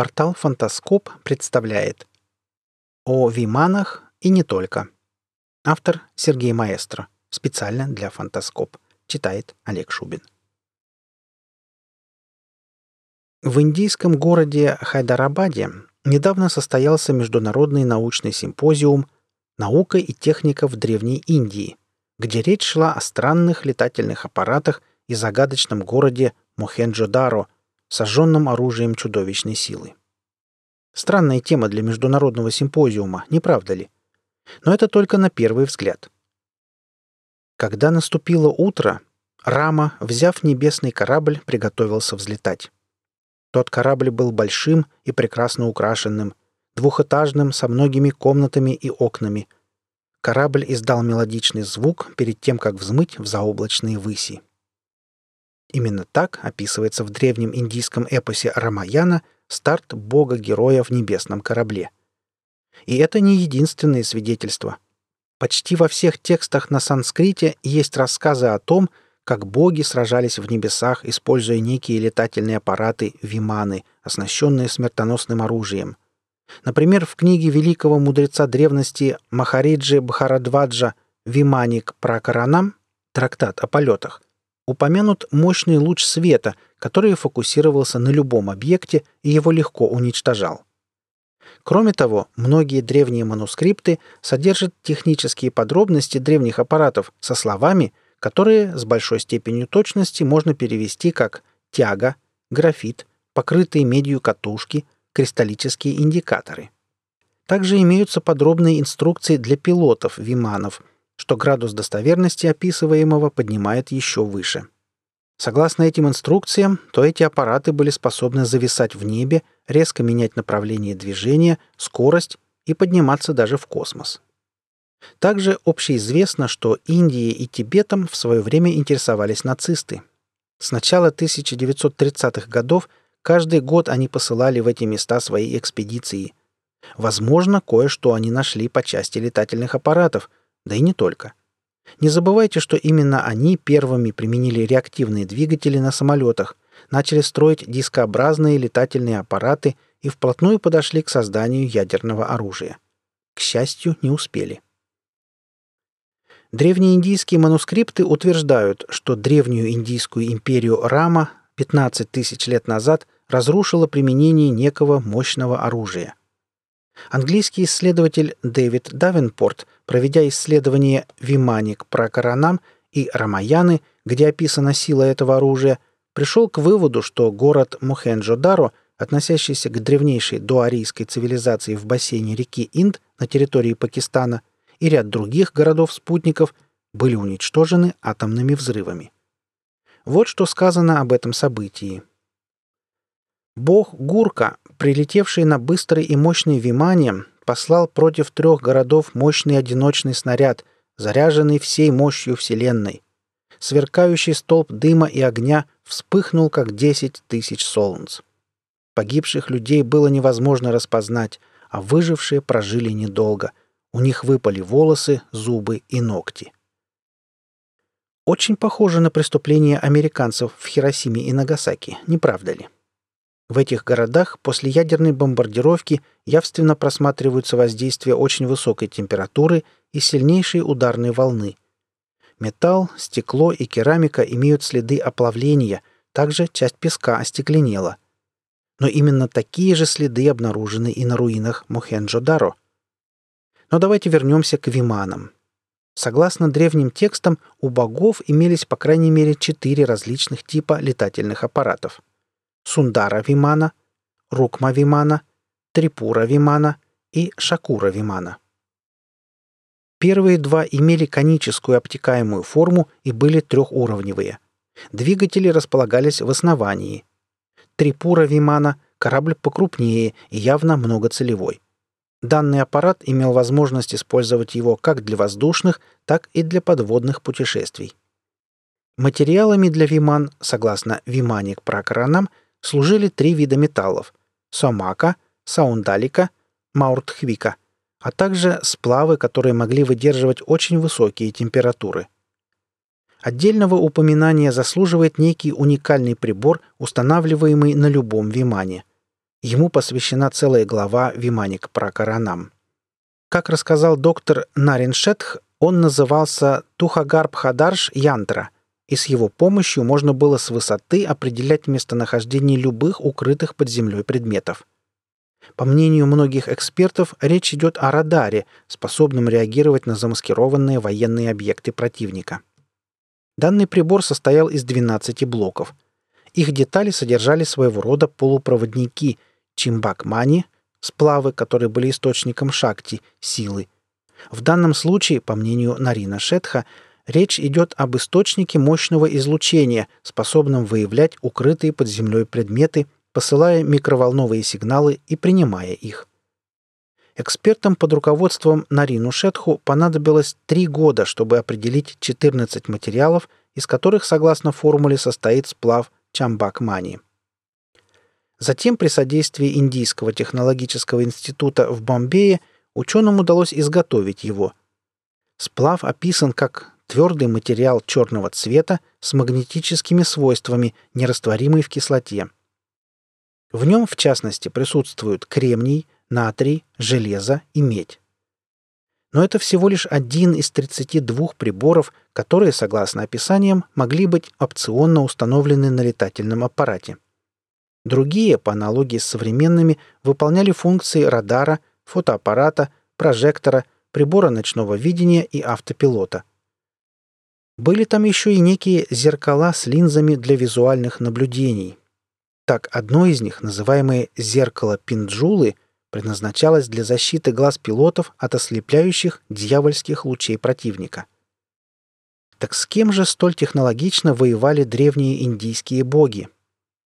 Портал «Фантаскоп» представляет о Виманах и не только. Автор Сергей Маэстро. Специально для «Фантаскоп». Читает Олег Шубин. В индийском городе Хайдарабаде недавно состоялся международный научный симпозиум «Наука и техника в Древней Индии», где речь шла о странных летательных аппаратах и загадочном городе Мохенджо-Даро – сожженным оружием чудовищной силы. Странная тема для международного симпозиума, не правда ли? Но это только на первый взгляд. Когда наступило утро, Рама, взяв небесный корабль, приготовился взлетать. Тот корабль был большим и прекрасно украшенным, двухэтажным, со многими комнатами и окнами. Корабль издал мелодичный звук перед тем, как взмыть в заоблачные выси. Именно так описывается в древнем индийском эпосе Рамаяна старт бога-героя в небесном корабле. И это не единственное свидетельство. Почти во всех текстах на санскрите есть рассказы о том, как боги сражались в небесах, используя некие летательные аппараты виманы, оснащенные смертоносным оружием. Например, в книге великого мудреца древности Махариджи Бхарадваджа «Виманик Пракаранам» трактат о полетах – упомянут мощный луч света, который фокусировался на любом объекте и его легко уничтожал. Кроме того, многие древние манускрипты содержат технические подробности древних аппаратов со словами, которые с большой степенью точности можно перевести как «тяга», «графит», «покрытые медью катушки», «кристаллические индикаторы». Также имеются подробные инструкции для пилотов виманов, что градус достоверности описываемого поднимает еще выше. Согласно этим инструкциям, то эти аппараты были способны зависать в небе, резко менять направление движения, скорость и подниматься даже в космос. Также общеизвестно, что Индией и Тибетом в свое время интересовались нацисты. С начала 1930-х годов каждый год они посылали в эти места свои экспедиции. Возможно, кое-что они нашли по части летательных аппаратов – да и не только. Не забывайте, что именно они первыми применили реактивные двигатели на самолетах, начали строить дискообразные летательные аппараты и вплотную подошли к созданию ядерного оружия. К счастью, не успели. Древнеиндийские манускрипты утверждают, что древнюю индийскую империю Рама 15 тысяч лет назад разрушило применение некого мощного оружия. Английский исследователь Дэвид Давенпорт, проведя исследование Виманик про Коранам и Рамаяны, где описана сила этого оружия, пришел к выводу, что город Мухенджо-Даро, относящийся к древнейшей доарийской цивилизации в бассейне реки Инд на территории Пакистана, и ряд других городов-спутников были уничтожены атомными взрывами. Вот что сказано об этом событии. Бог Гурка прилетевший на быстрый и мощный Вимане, послал против трех городов мощный одиночный снаряд, заряженный всей мощью Вселенной. Сверкающий столб дыма и огня вспыхнул, как десять тысяч солнц. Погибших людей было невозможно распознать, а выжившие прожили недолго. У них выпали волосы, зубы и ногти. Очень похоже на преступления американцев в Хиросиме и Нагасаки, не правда ли? В этих городах после ядерной бомбардировки явственно просматриваются воздействия очень высокой температуры и сильнейшей ударной волны. Металл, стекло и керамика имеют следы оплавления, также часть песка остекленела. Но именно такие же следы обнаружены и на руинах Мохенджо-Даро. Но давайте вернемся к виманам. Согласно древним текстам, у богов имелись по крайней мере четыре различных типа летательных аппаратов – Сундара Вимана, Рукма Вимана, Трипура Вимана и Шакура Вимана. Первые два имели коническую обтекаемую форму и были трехуровневые. Двигатели располагались в основании. Трипура Вимана – корабль покрупнее и явно многоцелевой. Данный аппарат имел возможность использовать его как для воздушных, так и для подводных путешествий. Материалами для Виман, согласно Виманик Пракаранам, служили три вида металлов – сомака, саундалика, мауртхвика, а также сплавы, которые могли выдерживать очень высокие температуры. Отдельного упоминания заслуживает некий уникальный прибор, устанавливаемый на любом вимане. Ему посвящена целая глава Виманик про Каранам. Как рассказал доктор Нарин Шетх, он назывался Тухагарб Хадарш Янтра, и с его помощью можно было с высоты определять местонахождение любых укрытых под землей предметов. По мнению многих экспертов, речь идет о радаре, способном реагировать на замаскированные военные объекты противника. Данный прибор состоял из 12 блоков. Их детали содержали своего рода полупроводники чимбак-мани, сплавы, которые были источником шакти, силы. В данном случае, по мнению Нарина Шетха, речь идет об источнике мощного излучения, способном выявлять укрытые под землей предметы – посылая микроволновые сигналы и принимая их. Экспертам под руководством Нарину Шетху понадобилось три года, чтобы определить 14 материалов, из которых, согласно формуле, состоит сплав Чамбак-Мани. Затем при содействии Индийского технологического института в Бомбее ученым удалось изготовить его. Сплав описан как твердый материал черного цвета с магнетическими свойствами, нерастворимый в кислоте – в нем, в частности, присутствуют кремний, натрий, железо и медь. Но это всего лишь один из 32 приборов, которые, согласно описаниям, могли быть опционно установлены на летательном аппарате. Другие, по аналогии с современными, выполняли функции радара, фотоаппарата, прожектора, прибора ночного видения и автопилота. Были там еще и некие зеркала с линзами для визуальных наблюдений, так, одно из них, называемое «зеркало Пинджулы», предназначалось для защиты глаз пилотов от ослепляющих дьявольских лучей противника. Так с кем же столь технологично воевали древние индийские боги?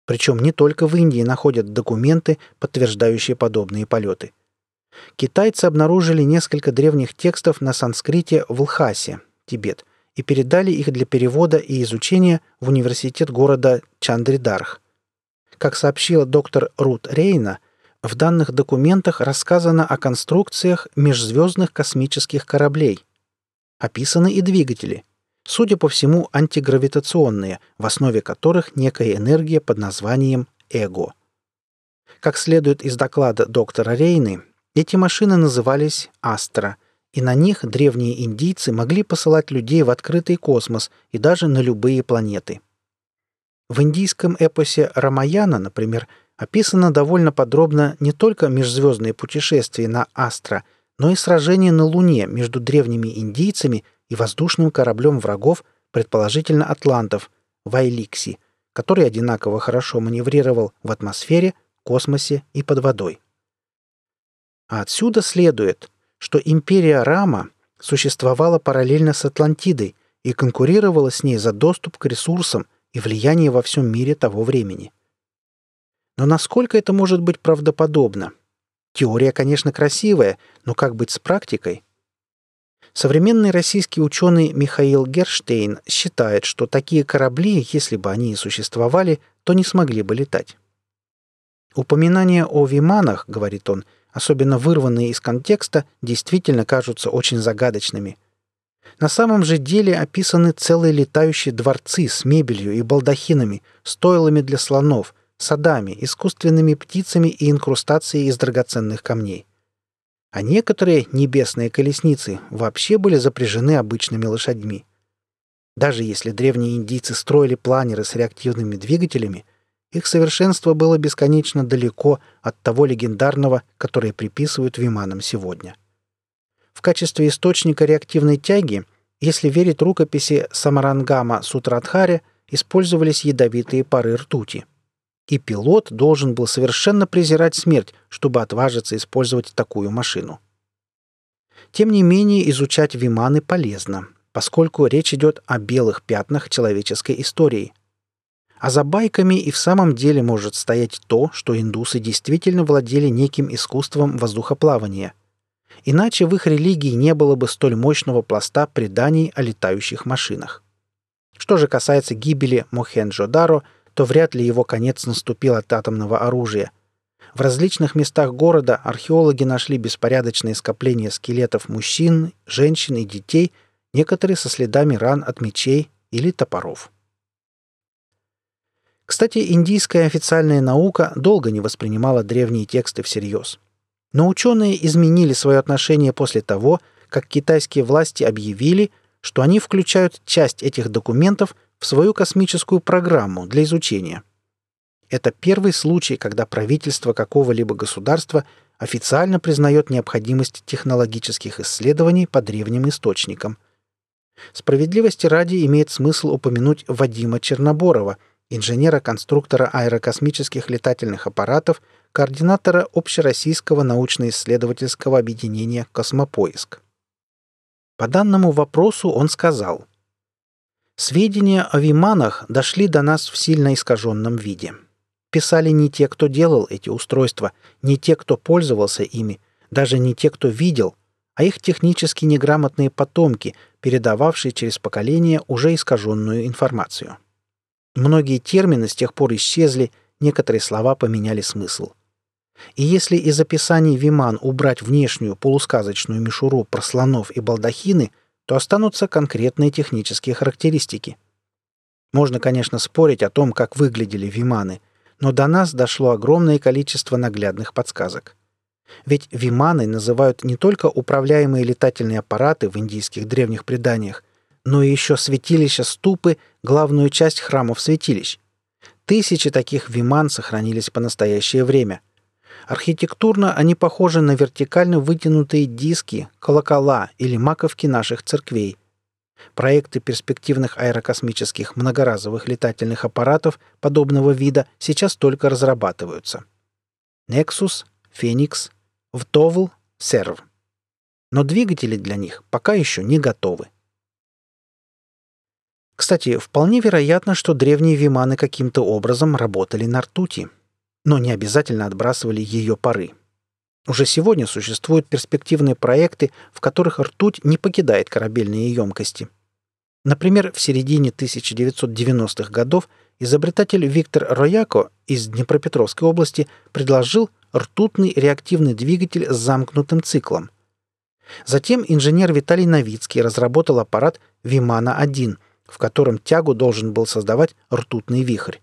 Причем не только в Индии находят документы, подтверждающие подобные полеты. Китайцы обнаружили несколько древних текстов на санскрите в Лхасе, Тибет, и передали их для перевода и изучения в университет города Чандридарх – как сообщила доктор Рут Рейна, в данных документах рассказано о конструкциях межзвездных космических кораблей. Описаны и двигатели, судя по всему, антигравитационные, в основе которых некая энергия под названием эго. Как следует из доклада доктора Рейны, эти машины назывались «Астра», и на них древние индийцы могли посылать людей в открытый космос и даже на любые планеты – в индийском эпосе Рамаяна, например, описано довольно подробно не только межзвездные путешествия на Астра, но и сражение на Луне между древними индийцами и воздушным кораблем врагов, предположительно атлантов, Вайликси, который одинаково хорошо маневрировал в атмосфере, космосе и под водой. А отсюда следует, что империя Рама существовала параллельно с Атлантидой и конкурировала с ней за доступ к ресурсам – и влияние во всем мире того времени. Но насколько это может быть правдоподобно? Теория, конечно, красивая, но как быть с практикой? Современный российский ученый Михаил Герштейн считает, что такие корабли, если бы они и существовали, то не смогли бы летать. Упоминания о виманах, говорит он, особенно вырванные из контекста, действительно кажутся очень загадочными – на самом же деле описаны целые летающие дворцы с мебелью и балдахинами, стойлами для слонов, садами, искусственными птицами и инкрустацией из драгоценных камней. А некоторые небесные колесницы вообще были запряжены обычными лошадьми. Даже если древние индийцы строили планеры с реактивными двигателями, их совершенство было бесконечно далеко от того легендарного, которое приписывают виманам сегодня. В качестве источника реактивной тяги, если верить рукописи Самарангама Сутрадхаре, использовались ядовитые пары ртути. И пилот должен был совершенно презирать смерть, чтобы отважиться использовать такую машину. Тем не менее, изучать виманы полезно, поскольку речь идет о белых пятнах человеческой истории. А за байками и в самом деле может стоять то, что индусы действительно владели неким искусством воздухоплавания – Иначе в их религии не было бы столь мощного пласта преданий о летающих машинах. Что же касается гибели Мохенджо-Даро, то вряд ли его конец наступил от атомного оружия. В различных местах города археологи нашли беспорядочные скопления скелетов мужчин, женщин и детей, некоторые со следами ран от мечей или топоров. Кстати, индийская официальная наука долго не воспринимала древние тексты всерьез. Но ученые изменили свое отношение после того, как китайские власти объявили, что они включают часть этих документов в свою космическую программу для изучения. Это первый случай, когда правительство какого-либо государства официально признает необходимость технологических исследований по древним источникам. Справедливости ради имеет смысл упомянуть Вадима Черноборова, инженера-конструктора аэрокосмических летательных аппаратов, координатора Общероссийского научно-исследовательского объединения «Космопоиск». По данному вопросу он сказал, «Сведения о Виманах дошли до нас в сильно искаженном виде. Писали не те, кто делал эти устройства, не те, кто пользовался ими, даже не те, кто видел, а их технически неграмотные потомки, передававшие через поколения уже искаженную информацию. Многие термины с тех пор исчезли, некоторые слова поменяли смысл. И если из описаний Виман убрать внешнюю полусказочную мишуру про слонов и балдахины, то останутся конкретные технические характеристики. Можно, конечно, спорить о том, как выглядели Виманы, но до нас дошло огромное количество наглядных подсказок. Ведь Виманы называют не только управляемые летательные аппараты в индийских древних преданиях, но и еще святилища ступы, главную часть храмов святилищ. Тысячи таких виман сохранились по настоящее время – Архитектурно они похожи на вертикально вытянутые диски, колокола или маковки наших церквей. Проекты перспективных аэрокосмических многоразовых летательных аппаратов подобного вида сейчас только разрабатываются. Nexus, Phoenix, Vtovl, Serv. Но двигатели для них пока еще не готовы. Кстати, вполне вероятно, что древние виманы каким-то образом работали на ртути – но не обязательно отбрасывали ее пары. Уже сегодня существуют перспективные проекты, в которых ртуть не покидает корабельные емкости. Например, в середине 1990-х годов изобретатель Виктор Рояко из Днепропетровской области предложил ртутный реактивный двигатель с замкнутым циклом. Затем инженер Виталий Новицкий разработал аппарат Вимана-1, в котором тягу должен был создавать ртутный вихрь.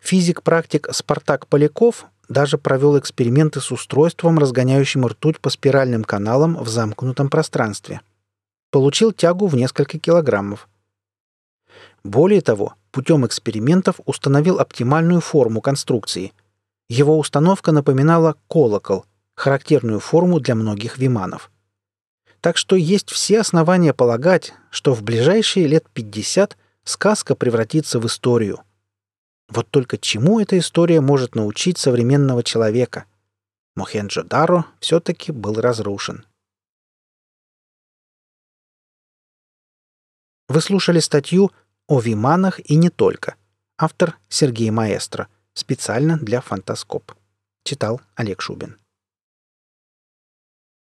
Физик-практик Спартак Поляков даже провел эксперименты с устройством, разгоняющим ртуть по спиральным каналам в замкнутом пространстве. Получил тягу в несколько килограммов. Более того, путем экспериментов установил оптимальную форму конструкции. Его установка напоминала колокол, характерную форму для многих виманов. Так что есть все основания полагать, что в ближайшие лет 50 сказка превратится в историю – вот только чему эта история может научить современного человека? Мохенджо-Даро все-таки был разрушен. Вы слушали статью о Виманах и не только. Автор Сергей Маэстро. Специально для Фантаскоп. Читал Олег Шубин.